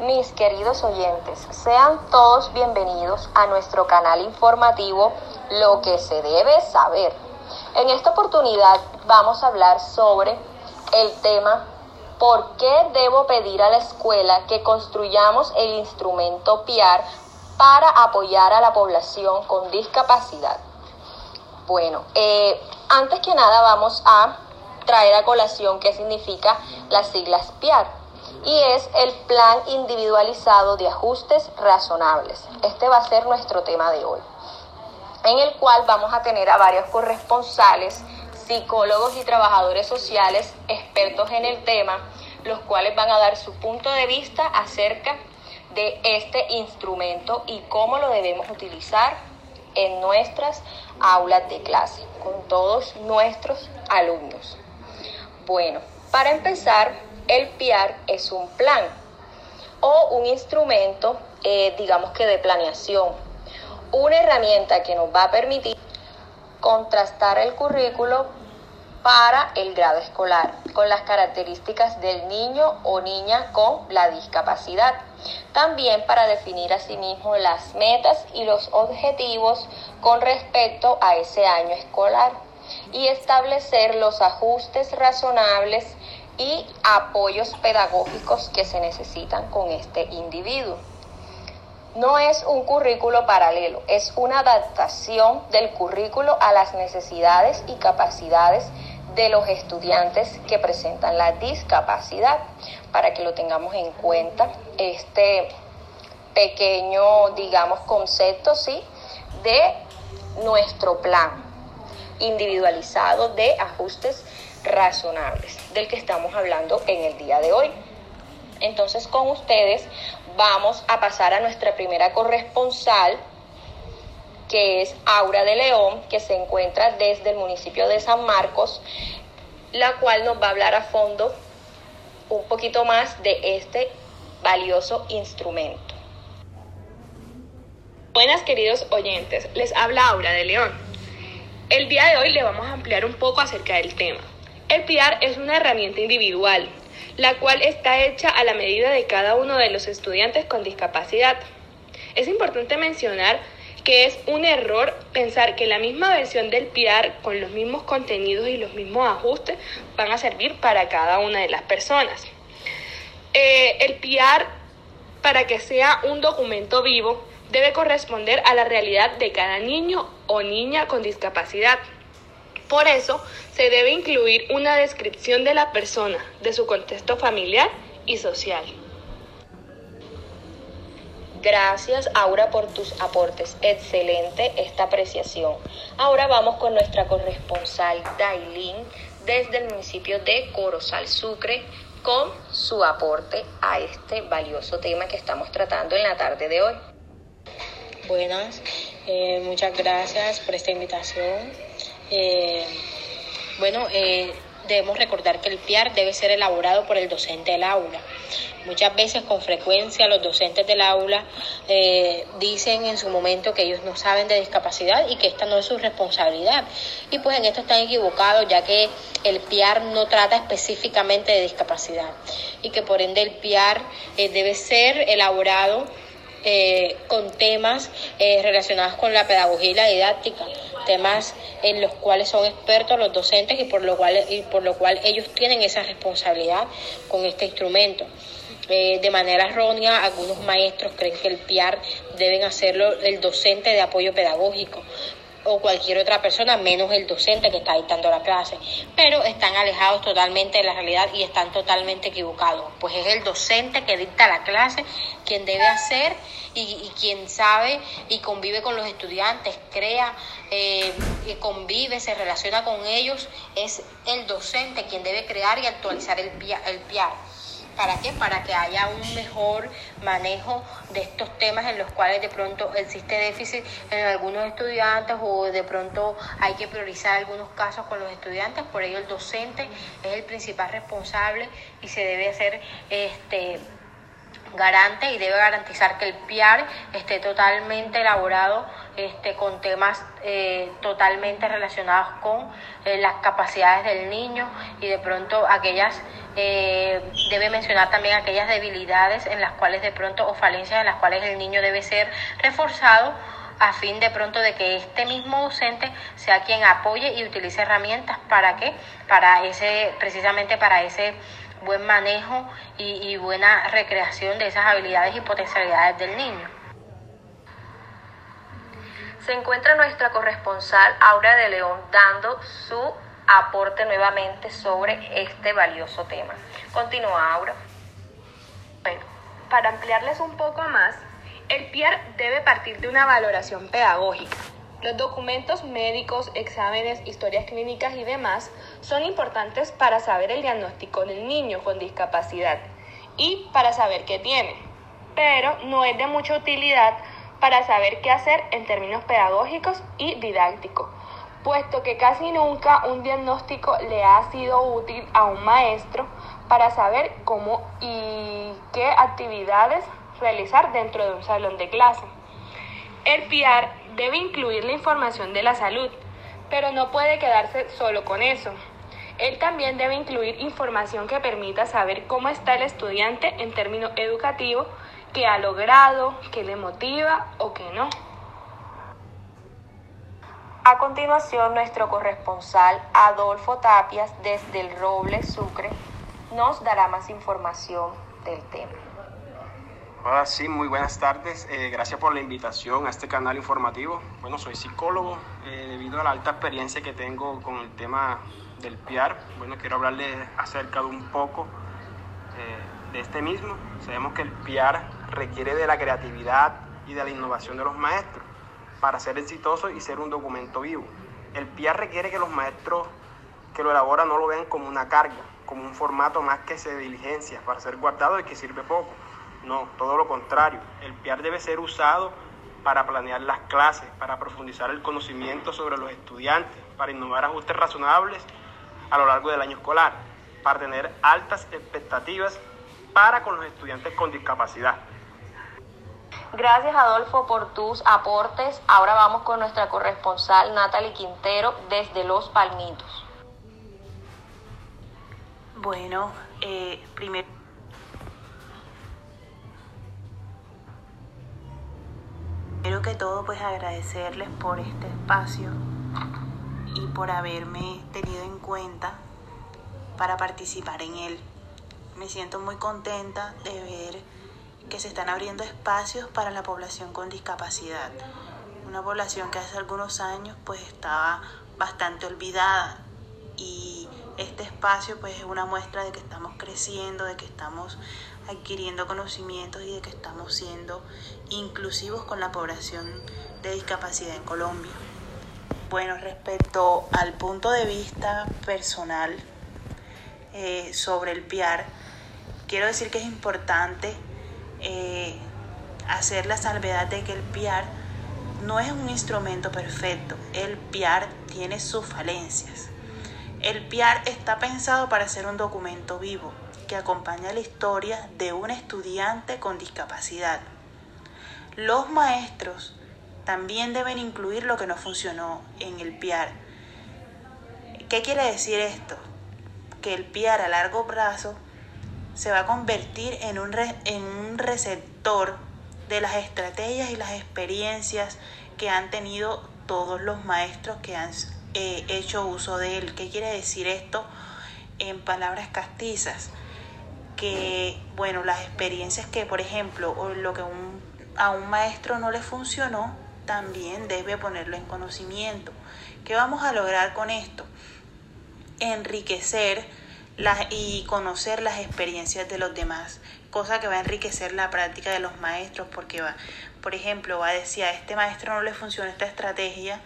Mis queridos oyentes, sean todos bienvenidos a nuestro canal informativo Lo que se debe saber. En esta oportunidad vamos a hablar sobre el tema ¿Por qué debo pedir a la escuela que construyamos el instrumento PIAR para apoyar a la población con discapacidad? Bueno, eh, antes que nada vamos a traer a colación qué significa las siglas PIAR y es el plan individualizado de ajustes razonables. Este va a ser nuestro tema de hoy, en el cual vamos a tener a varios corresponsales, psicólogos y trabajadores sociales expertos en el tema, los cuales van a dar su punto de vista acerca de este instrumento y cómo lo debemos utilizar en nuestras aulas de clase con todos nuestros alumnos. Bueno, para empezar, el PIAR es un plan o un instrumento, eh, digamos que de planeación, una herramienta que nos va a permitir contrastar el currículo para el grado escolar con las características del niño o niña con la discapacidad. También para definir asimismo las metas y los objetivos con respecto a ese año escolar y establecer los ajustes razonables y apoyos pedagógicos que se necesitan con este individuo. No es un currículo paralelo, es una adaptación del currículo a las necesidades y capacidades de los estudiantes que presentan la discapacidad, para que lo tengamos en cuenta, este pequeño, digamos, concepto, ¿sí? De nuestro plan individualizado de ajustes razonables del que estamos hablando en el día de hoy. Entonces con ustedes vamos a pasar a nuestra primera corresponsal, que es Aura de León, que se encuentra desde el municipio de San Marcos, la cual nos va a hablar a fondo un poquito más de este valioso instrumento. Buenas queridos oyentes, les habla Aura de León. El día de hoy le vamos a ampliar un poco acerca del tema. El PIAR es una herramienta individual, la cual está hecha a la medida de cada uno de los estudiantes con discapacidad. Es importante mencionar que es un error pensar que la misma versión del PIAR con los mismos contenidos y los mismos ajustes van a servir para cada una de las personas. Eh, el PIAR, para que sea un documento vivo, debe corresponder a la realidad de cada niño o niña con discapacidad. Por eso, se debe incluir una descripción de la persona, de su contexto familiar y social. Gracias Aura por tus aportes. Excelente esta apreciación. Ahora vamos con nuestra corresponsal Dailin desde el municipio de Corozal Sucre con su aporte a este valioso tema que estamos tratando en la tarde de hoy. Buenas, eh, muchas gracias por esta invitación. Eh, bueno, eh, debemos recordar que el PIAR debe ser elaborado por el docente del aula. Muchas veces, con frecuencia, los docentes del aula eh, dicen en su momento que ellos no saben de discapacidad y que esta no es su responsabilidad. Y pues en esto están equivocados, ya que el PIAR no trata específicamente de discapacidad y que por ende el PIAR debe ser elaborado eh, con temas eh, relacionados con la pedagogía y la didáctica, temas en los cuales son expertos los docentes y por lo cual, y por lo cual ellos tienen esa responsabilidad con este instrumento. Eh, de manera errónea, algunos maestros creen que el PIAR deben hacerlo el docente de apoyo pedagógico, o cualquier otra persona, menos el docente que está dictando la clase, pero están alejados totalmente de la realidad y están totalmente equivocados, pues es el docente que dicta la clase quien debe hacer y, quien sabe y convive con los estudiantes, crea, eh, convive, se relaciona con ellos, es el docente quien debe crear y actualizar el, el PIAR. ¿Para qué? Para que haya un mejor manejo de estos temas en los cuales de pronto existe déficit en algunos estudiantes o de pronto hay que priorizar algunos casos con los estudiantes. Por ello el docente es el principal responsable y se debe hacer este garante y debe garantizar que el PIAR esté totalmente elaborado este, con temas eh, totalmente relacionados con eh, las capacidades del niño y de pronto aquellas, eh, debe mencionar también aquellas debilidades en las cuales de pronto o falencias en las cuales el niño debe ser reforzado a fin de pronto de que este mismo docente sea quien apoye y utilice herramientas para que para ese precisamente para ese buen manejo y, y buena recreación de esas habilidades y potencialidades del niño. Se encuentra nuestra corresponsal Aura de León dando su aporte nuevamente sobre este valioso tema. Continúa, Aura. Bueno, para ampliarles un poco más, el PIAR debe partir de una valoración pedagógica. Los documentos médicos, exámenes, historias clínicas y demás son importantes para saber el diagnóstico del niño con discapacidad y para saber qué tiene, pero no es de mucha utilidad para saber qué hacer en términos pedagógicos y didácticos, puesto que casi nunca un diagnóstico le ha sido útil a un maestro para saber cómo y qué actividades realizar dentro de un salón de clase. El PIAR debe incluir la información de la salud, pero no puede quedarse solo con eso. Él también debe incluir información que permita saber cómo está el estudiante en términos educativos, qué ha logrado, qué le motiva o qué no. A continuación, nuestro corresponsal Adolfo Tapias desde el Roble Sucre nos dará más información del tema. Hola, sí, muy buenas tardes. Eh, gracias por la invitación a este canal informativo. Bueno, soy psicólogo. Eh, debido a la alta experiencia que tengo con el tema del PIAR, bueno, quiero hablarles acerca de un poco eh, de este mismo. Sabemos que el PIAR requiere de la creatividad y de la innovación de los maestros para ser exitoso y ser un documento vivo. El PIAR requiere que los maestros que lo elaboran no lo vean como una carga, como un formato más que se diligencia para ser guardado y que sirve poco no, todo lo contrario. El PIAR debe ser usado para planear las clases, para profundizar el conocimiento sobre los estudiantes, para innovar ajustes razonables a lo largo del año escolar, para tener altas expectativas para con los estudiantes con discapacidad. Gracias Adolfo por tus aportes. Ahora vamos con nuestra corresponsal Natalie Quintero desde Los Palmitos. Bueno, eh, primero Que todo, pues agradecerles por este espacio y por haberme tenido en cuenta para participar en él. Me siento muy contenta de ver que se están abriendo espacios para la población con discapacidad. Una población que hace algunos años pues estaba bastante olvidada y este espacio pues es una muestra de que estamos creciendo, de que estamos adquiriendo conocimientos y de que estamos siendo inclusivos con la población de discapacidad en Colombia. Bueno, respecto al punto de vista personal eh, sobre el PIAR, quiero decir que es importante eh, hacer la salvedad de que el PIAR no es un instrumento perfecto. El PIAR tiene sus falencias. El PIAR está pensado para ser un documento vivo que acompaña la historia de un estudiante con discapacidad. Los maestros también deben incluir lo que no funcionó en el PIAR. ¿Qué quiere decir esto? Que el PIAR a largo plazo se va a convertir en un, en un receptor de las estrategias y las experiencias que han tenido todos los maestros que han eh, hecho uso de él. ¿Qué quiere decir esto en palabras castizas? Que, bueno, las experiencias que, por ejemplo, o lo que a un maestro no le funcionó, también debe ponerlo en conocimiento. ¿Qué vamos a lograr con esto? Enriquecer las, y conocer las experiencias de los demás, cosa que va a enriquecer la práctica de los maestros, porque va, por ejemplo, va a decir a este maestro no le funciona esta estrategia,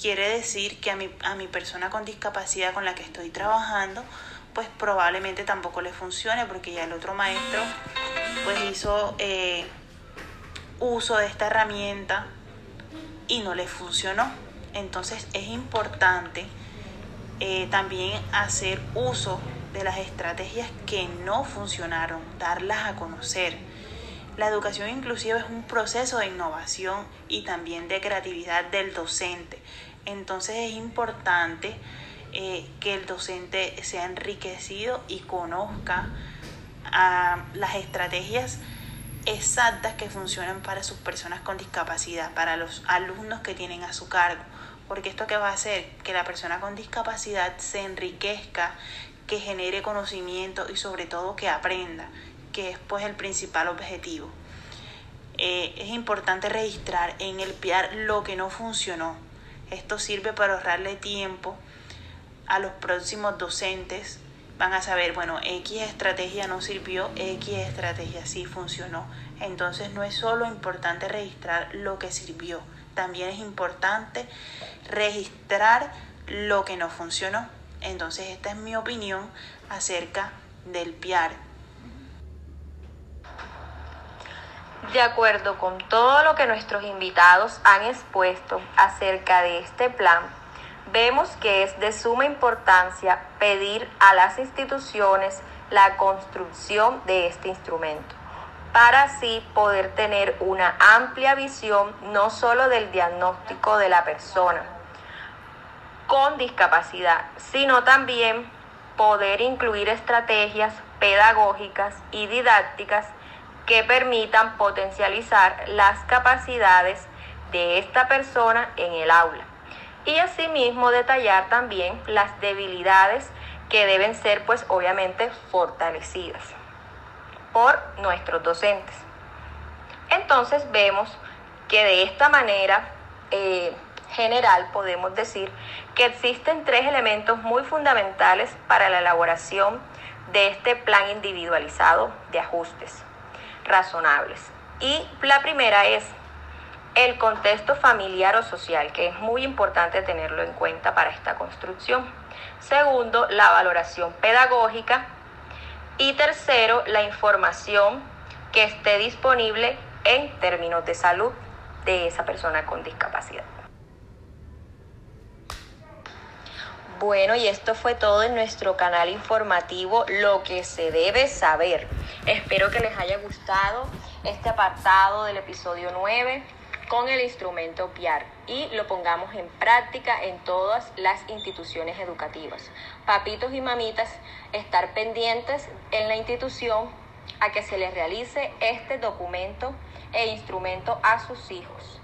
quiere decir que a mi, a mi persona con discapacidad con la que estoy trabajando, pues probablemente tampoco le funcione porque ya el otro maestro pues hizo eh, uso de esta herramienta y no le funcionó. Entonces es importante eh, también hacer uso de las estrategias que no funcionaron, darlas a conocer. La educación inclusiva es un proceso de innovación y también de creatividad del docente. Entonces es importante eh, que el docente sea enriquecido y conozca ah, las estrategias exactas que funcionan para sus personas con discapacidad, para los alumnos que tienen a su cargo. Porque esto que va a hacer que la persona con discapacidad se enriquezca, que genere conocimiento y sobre todo que aprenda, que es pues el principal objetivo. Eh, es importante registrar en el PIAR lo que no funcionó. Esto sirve para ahorrarle tiempo a los próximos docentes. Van a saber, bueno, X estrategia no sirvió, X estrategia sí funcionó. Entonces no es solo importante registrar lo que sirvió, también es importante registrar lo que no funcionó. Entonces esta es mi opinión acerca del PIAR. De acuerdo con todo lo que nuestros invitados han expuesto acerca de este plan, vemos que es de suma importancia pedir a las instituciones la construcción de este instrumento, para así poder tener una amplia visión no solo del diagnóstico de la persona con discapacidad, sino también poder incluir estrategias pedagógicas y didácticas que permitan potencializar las capacidades de esta persona en el aula y asimismo detallar también las debilidades que deben ser pues obviamente fortalecidas por nuestros docentes. Entonces vemos que de esta manera eh, general podemos decir que existen tres elementos muy fundamentales para la elaboración de este plan individualizado de ajustes razonables. Y la primera es el contexto familiar o social, que es muy importante tenerlo en cuenta para esta construcción. Segundo, la valoración pedagógica. Y tercero, la información que esté disponible en términos de salud de esa persona con discapacidad. Bueno, y esto fue todo en nuestro canal informativo, lo que se debe saber. Espero que les haya gustado este apartado del episodio 9 con el instrumento PIAR y lo pongamos en práctica en todas las instituciones educativas. Papitos y mamitas, estar pendientes en la institución a que se les realice este documento e instrumento a sus hijos.